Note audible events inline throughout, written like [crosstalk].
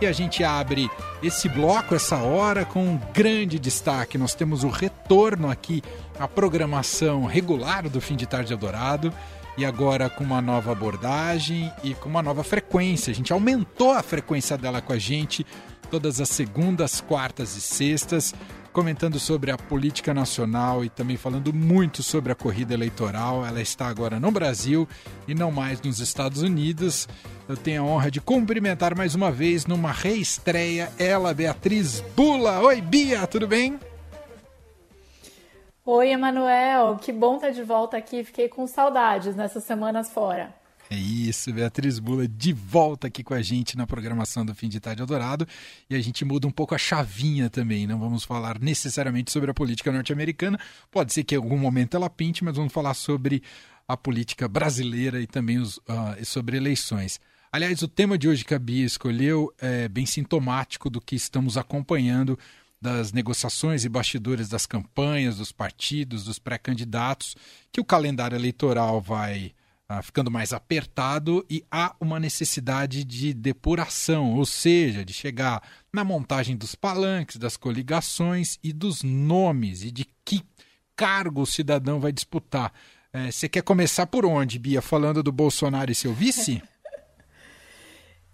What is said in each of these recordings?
E a gente abre esse bloco, essa hora, com um grande destaque. Nós temos o retorno aqui à programação regular do Fim de Tarde Eldorado e agora com uma nova abordagem e com uma nova frequência. A gente aumentou a frequência dela com a gente todas as segundas, quartas e sextas, comentando sobre a política nacional e também falando muito sobre a corrida eleitoral. Ela está agora no Brasil e não mais nos Estados Unidos. Eu tenho a honra de cumprimentar mais uma vez numa reestreia ela, Beatriz Bula. Oi, Bia, tudo bem? Oi, Emanuel, que bom estar de volta aqui. Fiquei com saudades nessas semanas fora. É isso, Beatriz Bula de volta aqui com a gente na programação do Fim de Tarde Eldorado. E a gente muda um pouco a chavinha também. Não vamos falar necessariamente sobre a política norte-americana. Pode ser que em algum momento ela pinte, mas vamos falar sobre a política brasileira e também os, uh, sobre eleições. Aliás, o tema de hoje que a Bia escolheu é bem sintomático do que estamos acompanhando das negociações e bastidores das campanhas, dos partidos, dos pré-candidatos, que o calendário eleitoral vai ah, ficando mais apertado e há uma necessidade de depuração, ou seja, de chegar na montagem dos palanques, das coligações e dos nomes e de que cargo o cidadão vai disputar. É, você quer começar por onde, Bia? Falando do Bolsonaro e seu vice? [laughs]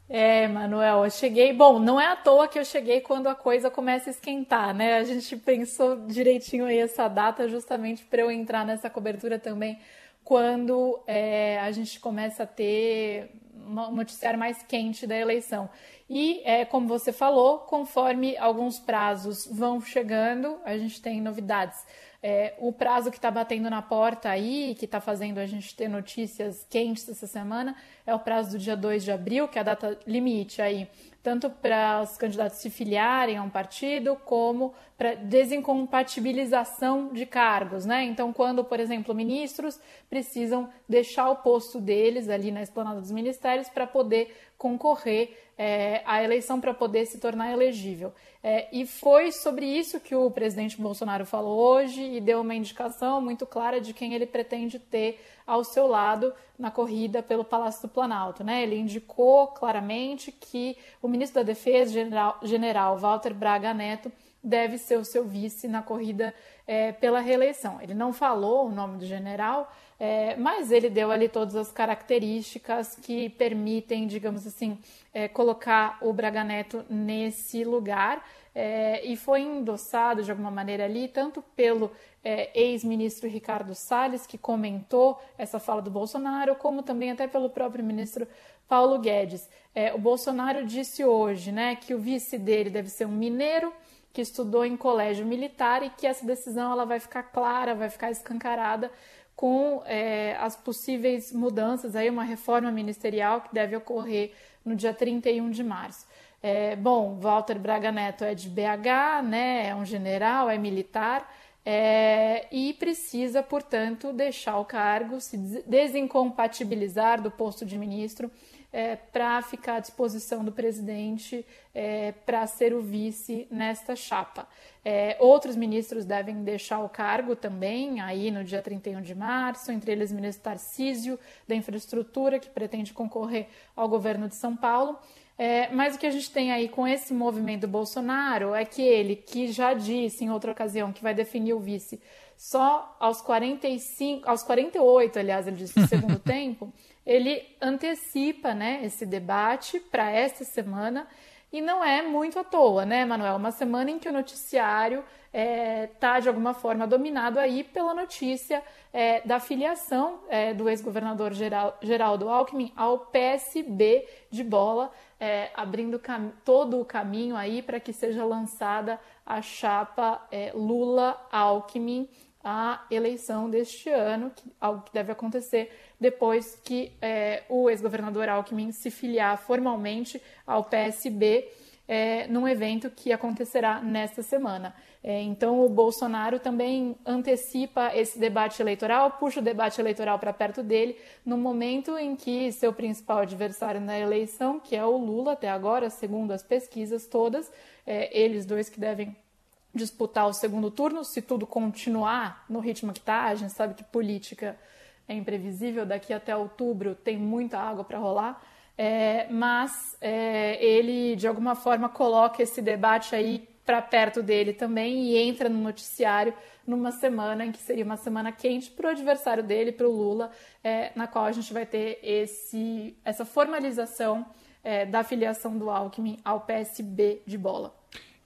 É, Manuel, eu cheguei. Bom, não é à toa que eu cheguei quando a coisa começa a esquentar, né? A gente pensou direitinho aí essa data justamente para eu entrar nessa cobertura também quando é, a gente começa a ter um noticiário mais quente da eleição. E, é, como você falou, conforme alguns prazos vão chegando, a gente tem novidades. É, o prazo que está batendo na porta aí, que está fazendo a gente ter notícias quentes essa semana, é o prazo do dia 2 de abril, que é a data limite aí, tanto para os candidatos se filiarem a um partido, como para desincompatibilização de cargos, né? Então, quando, por exemplo, ministros precisam deixar o posto deles ali na esplanada dos ministérios para poder concorrer é, à eleição para poder se tornar elegível. É, e foi sobre isso que o presidente Bolsonaro falou hoje e deu uma indicação muito clara de quem ele pretende ter ao seu lado na corrida pelo Palácio do Planalto. Né? Ele indicou claramente que o ministro da Defesa, general, general Walter Braga Neto, deve ser o seu vice na corrida é, pela reeleição. Ele não falou o nome do general, é, mas ele deu ali todas as características que permitem, digamos assim, é, colocar o Braga Neto nesse lugar. É, e foi endossado de alguma maneira ali, tanto pelo é, ex-ministro Ricardo Salles, que comentou essa fala do Bolsonaro, como também até pelo próprio ministro Paulo Guedes. É, o Bolsonaro disse hoje né, que o vice dele deve ser um mineiro que estudou em colégio militar e que essa decisão ela vai ficar clara, vai ficar escancarada com é, as possíveis mudanças, aí uma reforma ministerial que deve ocorrer no dia 31 de março. É, bom, Walter Braga Neto é de BH, né, é um general, é militar, é, e precisa, portanto, deixar o cargo, se desincompatibilizar do posto de ministro é, para ficar à disposição do presidente é, para ser o vice nesta chapa. É, outros ministros devem deixar o cargo também, aí no dia 31 de março, entre eles o ministro Tarcísio, da Infraestrutura, que pretende concorrer ao governo de São Paulo. É, mas o que a gente tem aí com esse movimento Bolsonaro é que ele, que já disse em outra ocasião que vai definir o vice só aos 45, aos 48, aliás, ele disse no segundo [laughs] tempo, ele antecipa né, esse debate para esta semana e não é muito à toa, né, Manuel? Uma semana em que o noticiário está, é, tá, de alguma forma, dominado aí pela notícia é, da filiação é, do ex-governador Geraldo Alckmin ao PSB de bola, é, abrindo todo o caminho aí para que seja lançada a chapa é, Lula-Alckmin a eleição deste ano, que, algo que deve acontecer depois que é, o ex-governador Alckmin se filiar formalmente ao PSB é, num evento que acontecerá nesta semana. É, então, o Bolsonaro também antecipa esse debate eleitoral, puxa o debate eleitoral para perto dele, no momento em que seu principal adversário na eleição, que é o Lula, até agora, segundo as pesquisas todas, é, eles dois que devem disputar o segundo turno, se tudo continuar no ritmo que está. A gente sabe que política é imprevisível, daqui até outubro tem muita água para rolar. é, mas é, ele de alguma forma coloca esse debate aí para perto dele também e entra no noticiário numa semana em que seria uma semana quente para o adversário dele, para o Lula, é, na qual a gente vai ter esse, essa formalização é, da filiação do Alckmin ao PSB de bola.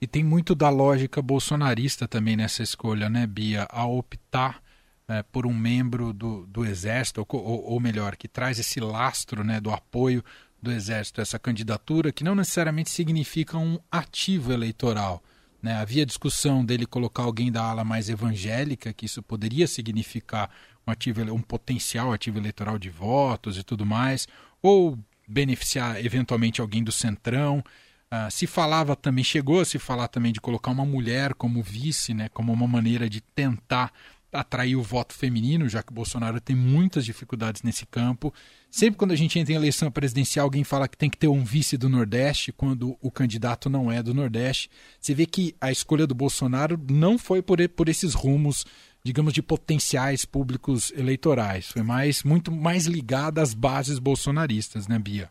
E tem muito da lógica bolsonarista também nessa escolha, né, Bia? A optar é, por um membro do, do Exército, ou, ou, melhor, que traz esse lastro né, do apoio do Exército a essa candidatura, que não necessariamente significa um ativo eleitoral. Né? Havia discussão dele colocar alguém da ala mais evangélica, que isso poderia significar um, ativo, um potencial ativo eleitoral de votos e tudo mais, ou beneficiar eventualmente alguém do centrão. Uh, se falava também, chegou a se falar também de colocar uma mulher como vice, né, como uma maneira de tentar atrair o voto feminino, já que o Bolsonaro tem muitas dificuldades nesse campo. Sempre quando a gente entra em eleição presidencial, alguém fala que tem que ter um vice do Nordeste, quando o candidato não é do Nordeste. Você vê que a escolha do Bolsonaro não foi por, por esses rumos, digamos, de potenciais públicos eleitorais. Foi mais muito mais ligada às bases bolsonaristas, né, Bia?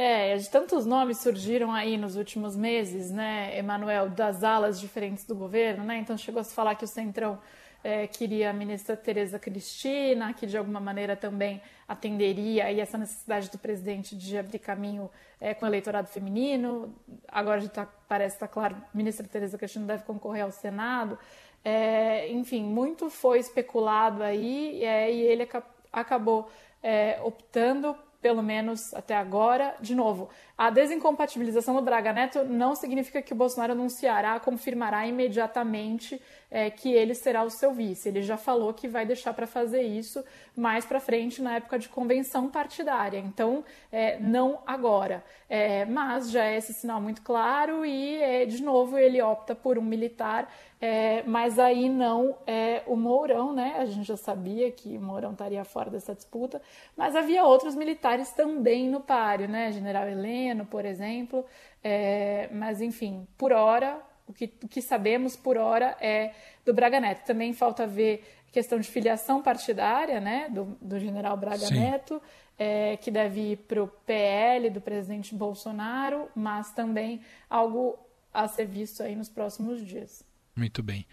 É, tantos nomes surgiram aí nos últimos meses, né, Emanuel, das alas diferentes do governo, né? Então chegou a se falar que o Centrão é, queria a ministra Tereza Cristina, que de alguma maneira também atenderia aí essa necessidade do presidente de abrir caminho é, com o eleitorado feminino. Agora já tá, parece estar tá claro, ministra Tereza Cristina deve concorrer ao Senado. É, enfim, muito foi especulado aí é, e ele acabou é, optando pelo menos até agora. De novo, a desincompatibilização do Braga Neto não significa que o Bolsonaro anunciará, confirmará imediatamente é, que ele será o seu vice. Ele já falou que vai deixar para fazer isso mais para frente, na época de convenção partidária. Então, é, não agora. É, mas já é esse sinal muito claro e, é, de novo, ele opta por um militar, é, mas aí não é o Mourão, né? A gente já sabia que o Mourão estaria fora dessa disputa, mas havia outros militares também no páreo, né? General Heleno, por exemplo. É, mas, enfim, por hora, o que, o que sabemos por hora é do Braga Neto. Também falta ver questão de filiação partidária, né, do, do general Braga Sim. Neto, é, que deve ir para o PL do presidente Bolsonaro, mas também algo a ser visto aí nos próximos dias. Muito bem.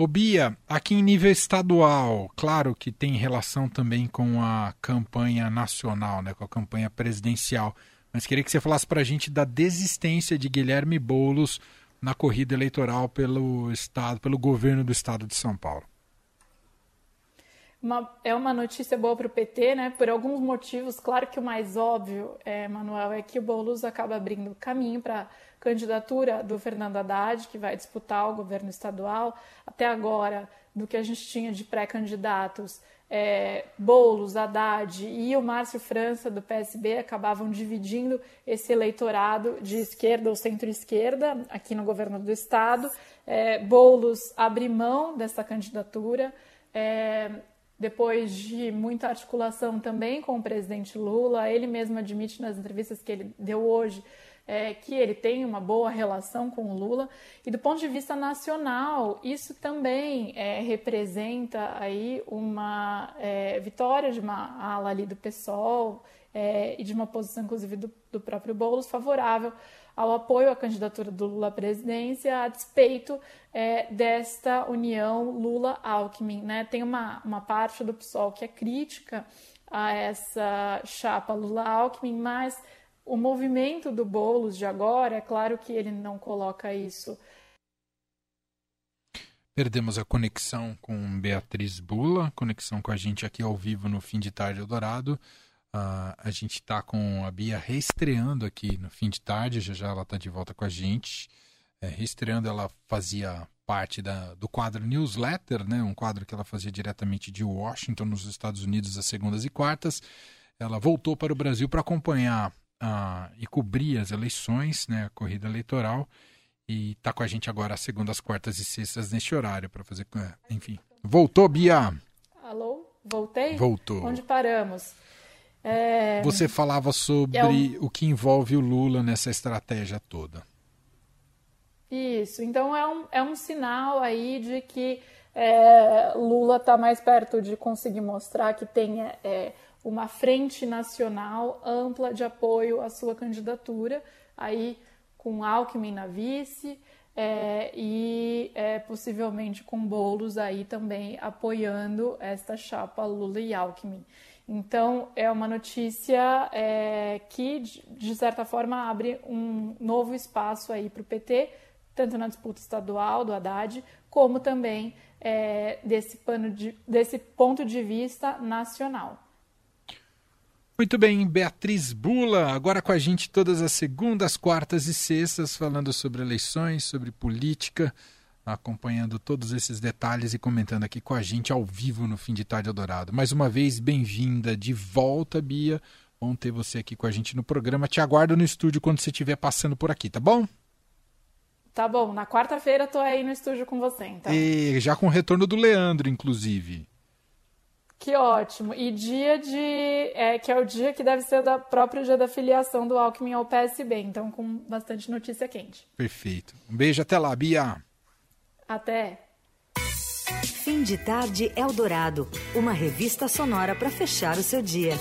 Ô Bia, aqui em nível estadual, claro que tem relação também com a campanha nacional, né, com a campanha presidencial, mas queria que você falasse para a gente da desistência de Guilherme Boulos na corrida eleitoral pelo estado, pelo governo do estado de São Paulo. Uma, é uma notícia boa para o PT, né? Por alguns motivos. Claro que o mais óbvio, é, Manuel, é que o Boulos acaba abrindo caminho para candidatura do Fernando Haddad, que vai disputar o governo estadual. Até agora, do que a gente tinha de pré-candidatos, é, Boulos, Haddad e o Márcio França, do PSB, acabavam dividindo esse eleitorado de esquerda ou centro-esquerda aqui no governo do Estado. É, Boulos abre mão dessa candidatura. É, depois de muita articulação também com o presidente Lula, ele mesmo admite nas entrevistas que ele deu hoje é, que ele tem uma boa relação com o Lula. E do ponto de vista nacional, isso também é, representa aí uma é, vitória de uma ala ali do PSOL é, e de uma posição, inclusive, do, do próprio Boulos favorável ao apoio à candidatura do Lula à presidência, a despeito é, desta união Lula-Alckmin. Né? Tem uma, uma parte do PSOL que é crítica a essa chapa Lula-Alckmin, mas o movimento do Boulos de agora, é claro que ele não coloca isso. Perdemos a conexão com Beatriz Bula, conexão com a gente aqui ao vivo no Fim de Tarde Eldorado. Uh, a gente está com a Bia reestreando aqui no fim de tarde, já já ela está de volta com a gente. É, reestreando, ela fazia parte da, do quadro Newsletter, né, um quadro que ela fazia diretamente de Washington, nos Estados Unidos, às segundas e quartas. Ela voltou para o Brasil para acompanhar e cobrir as eleições, né, a corrida eleitoral, e está com a gente agora às segundas, quartas e sextas neste horário para fazer. É, enfim. Voltou, Bia? Alô? Voltei? Voltou. Onde paramos? É... Você falava sobre é um... o que envolve o Lula nessa estratégia toda. Isso, então é um, é um sinal aí de que é, Lula está mais perto de conseguir mostrar que tem é, uma frente nacional ampla de apoio à sua candidatura, aí com Alckmin na vice é, e é, possivelmente com bolos aí também apoiando esta chapa Lula e Alckmin. Então é uma notícia é, que de certa forma abre um novo espaço aí para o PT, tanto na disputa estadual do Haddad, como também é, desse, pano de, desse ponto de vista nacional. Muito bem, Beatriz Bula, agora com a gente todas as segundas, quartas e sextas, falando sobre eleições, sobre política, acompanhando todos esses detalhes e comentando aqui com a gente ao vivo no Fim de Tarde Eldorado. Mais uma vez, bem-vinda de volta, Bia. Bom ter você aqui com a gente no programa. Te aguardo no estúdio quando você estiver passando por aqui, tá bom? Tá bom, na quarta-feira tô aí no estúdio com você, então. E já com o retorno do Leandro, inclusive. Que ótimo. E dia de. É, que é o dia que deve ser o próprio dia da filiação do Alckmin ao PSB. Então, com bastante notícia quente. Perfeito. Um beijo até lá, Bia. Até. Fim de tarde Eldorado uma revista sonora para fechar o seu dia.